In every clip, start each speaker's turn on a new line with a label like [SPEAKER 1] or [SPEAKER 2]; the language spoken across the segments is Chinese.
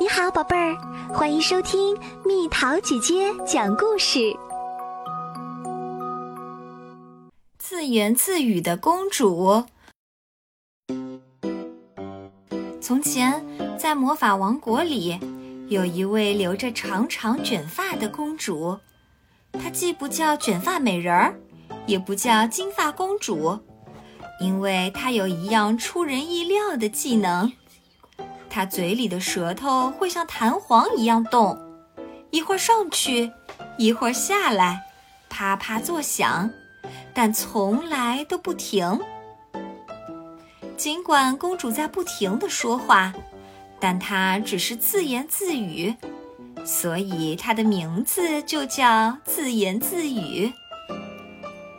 [SPEAKER 1] 你好，宝贝儿，欢迎收听蜜桃姐姐讲故事。
[SPEAKER 2] 自言自语的公主。从前，在魔法王国里，有一位留着长长卷发的公主，她既不叫卷发美人儿，也不叫金发公主，因为她有一样出人意料的技能。他嘴里的舌头会像弹簧一样动，一会儿上去，一会儿下来，啪啪作响，但从来都不停。尽管公主在不停的说话，但她只是自言自语，所以她的名字就叫自言自语。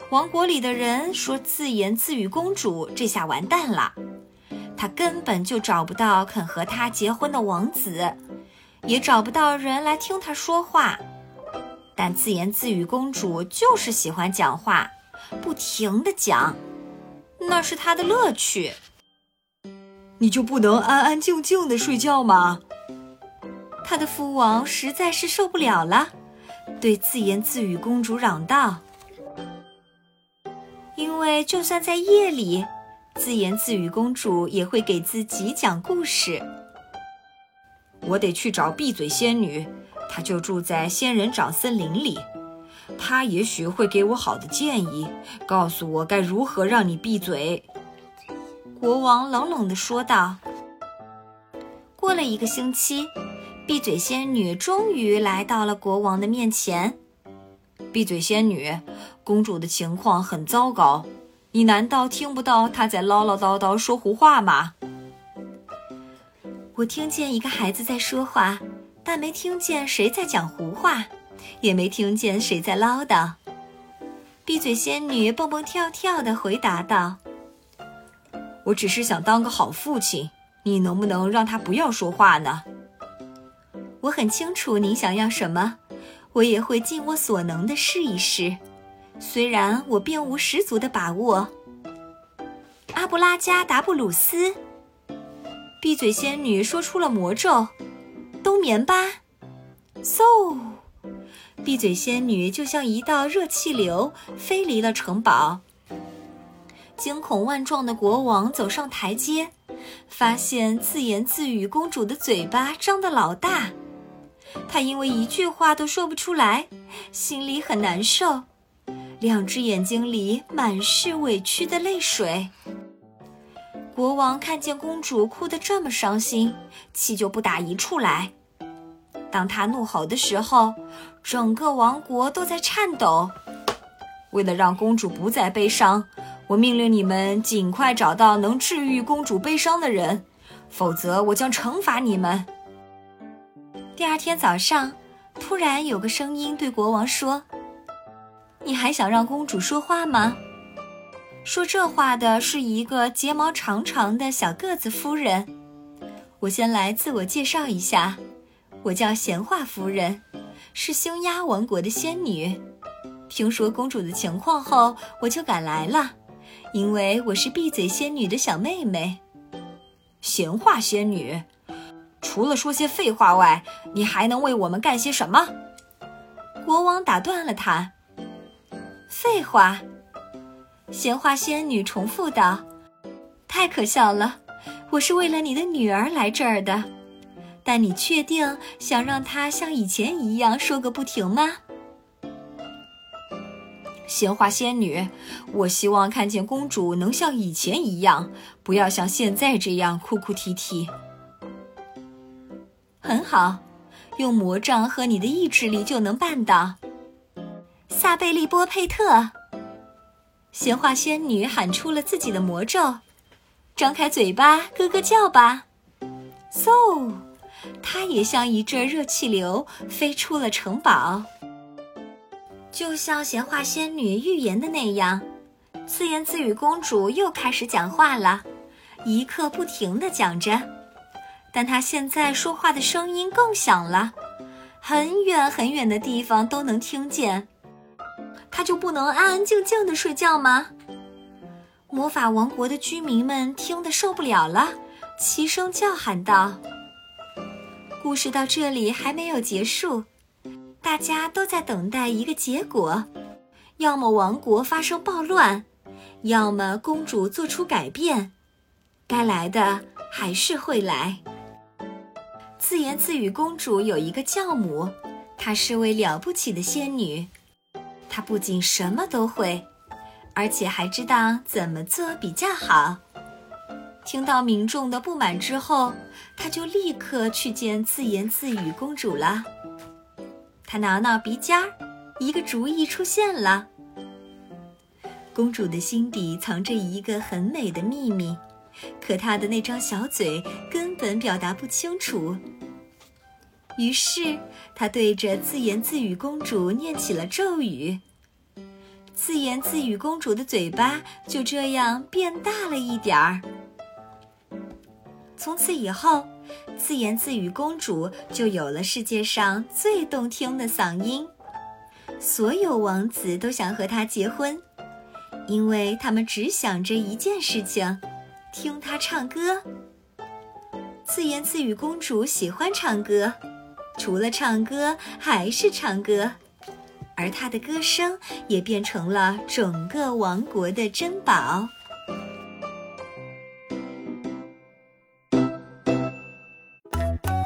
[SPEAKER 2] 王国里的人说：“自言自语公主，这下完蛋了。”他根本就找不到肯和他结婚的王子，也找不到人来听他说话。但自言自语公主就是喜欢讲话，不停的讲，那是她的乐趣。
[SPEAKER 3] 你就不能安安静静的睡觉吗？
[SPEAKER 2] 他的父王实在是受不了了，对自言自语公主嚷道：“因为就算在夜里。”自言自语公主也会给自己讲故事。
[SPEAKER 3] 我得去找闭嘴仙女，她就住在仙人掌森林里。她也许会给我好的建议，告诉我该如何让你闭嘴。
[SPEAKER 2] 国王冷冷地说道。过了一个星期，闭嘴仙女终于来到了国王的面前。
[SPEAKER 3] 闭嘴仙女，公主的情况很糟糕。你难道听不到他在唠唠叨叨说胡话吗？
[SPEAKER 2] 我听见一个孩子在说话，但没听见谁在讲胡话，也没听见谁在唠叨。闭嘴仙女蹦蹦跳跳地回答道：“
[SPEAKER 3] 我只是想当个好父亲，你能不能让他不要说话呢？”
[SPEAKER 2] 我很清楚你想要什么，我也会尽我所能的试一试。虽然我并无十足的把握，阿布拉加达布鲁斯，闭嘴仙女说出了魔咒，冬眠吧，嗖！闭嘴仙女就像一道热气流飞离了城堡。惊恐万状的国王走上台阶，发现自言自语公主的嘴巴张得老大，她因为一句话都说不出来，心里很难受。两只眼睛里满是委屈的泪水。国王看见公主哭得这么伤心，气就不打一处来。当他怒吼的时候，整个王国都在颤抖。
[SPEAKER 3] 为了让公主不再悲伤，我命令你们尽快找到能治愈公主悲伤的人，否则我将惩罚你们。
[SPEAKER 2] 第二天早上，突然有个声音对国王说。你还想让公主说话吗？说这话的是一个睫毛长长的小个子夫人。我先来自我介绍一下，我叫闲话夫人，是匈牙王国的仙女。听说公主的情况后，我就赶来了，因为我是闭嘴仙女的小妹妹。
[SPEAKER 3] 闲话仙女，除了说些废话外，你还能为我们干些什么？
[SPEAKER 2] 国王打断了他。废话，闲话仙女重复道：“太可笑了，我是为了你的女儿来这儿的。但你确定想让她像以前一样说个不停吗？”
[SPEAKER 3] 闲话仙女，我希望看见公主能像以前一样，不要像现在这样哭哭啼啼。
[SPEAKER 2] 很好，用魔杖和你的意志力就能办到。萨贝利波佩特，闲话仙女喊出了自己的魔咒，张开嘴巴，咯咯叫吧。嗖，她也像一阵热气流飞出了城堡。就像闲话仙女预言的那样，自言自语公主又开始讲话了，一刻不停地讲着。但她现在说话的声音更响了，很远很远的地方都能听见。他就不能安安静静的睡觉吗？魔法王国的居民们听得受不了了，齐声叫喊道：“故事到这里还没有结束，大家都在等待一个结果：要么王国发生暴乱，要么公主做出改变。该来的还是会来。自言自语公主有一个教母，她是位了不起的仙女。她不仅什么都会，而且还知道怎么做比较好。听到民众的不满之后，她就立刻去见自言自语公主了。她挠挠鼻尖儿，一个主意出现了。公主的心底藏着一个很美的秘密。可她的那张小嘴根本表达不清楚。于是他对着自言自语公主念起了咒语，自言自语公主的嘴巴就这样变大了一点儿。从此以后，自言自语公主就有了世界上最动听的嗓音，所有王子都想和她结婚，因为他们只想着一件事情。听她唱歌，自言自语公主喜欢唱歌，除了唱歌还是唱歌，而他的歌声也变成了整个王国的珍宝。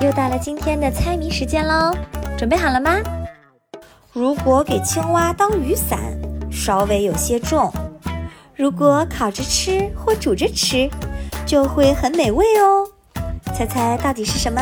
[SPEAKER 2] 又到了今天的猜谜时间喽，准备好了吗？如果给青蛙当雨伞，稍微有些重。如果烤着吃或煮着吃，就会很美味哦。猜猜到底是什么？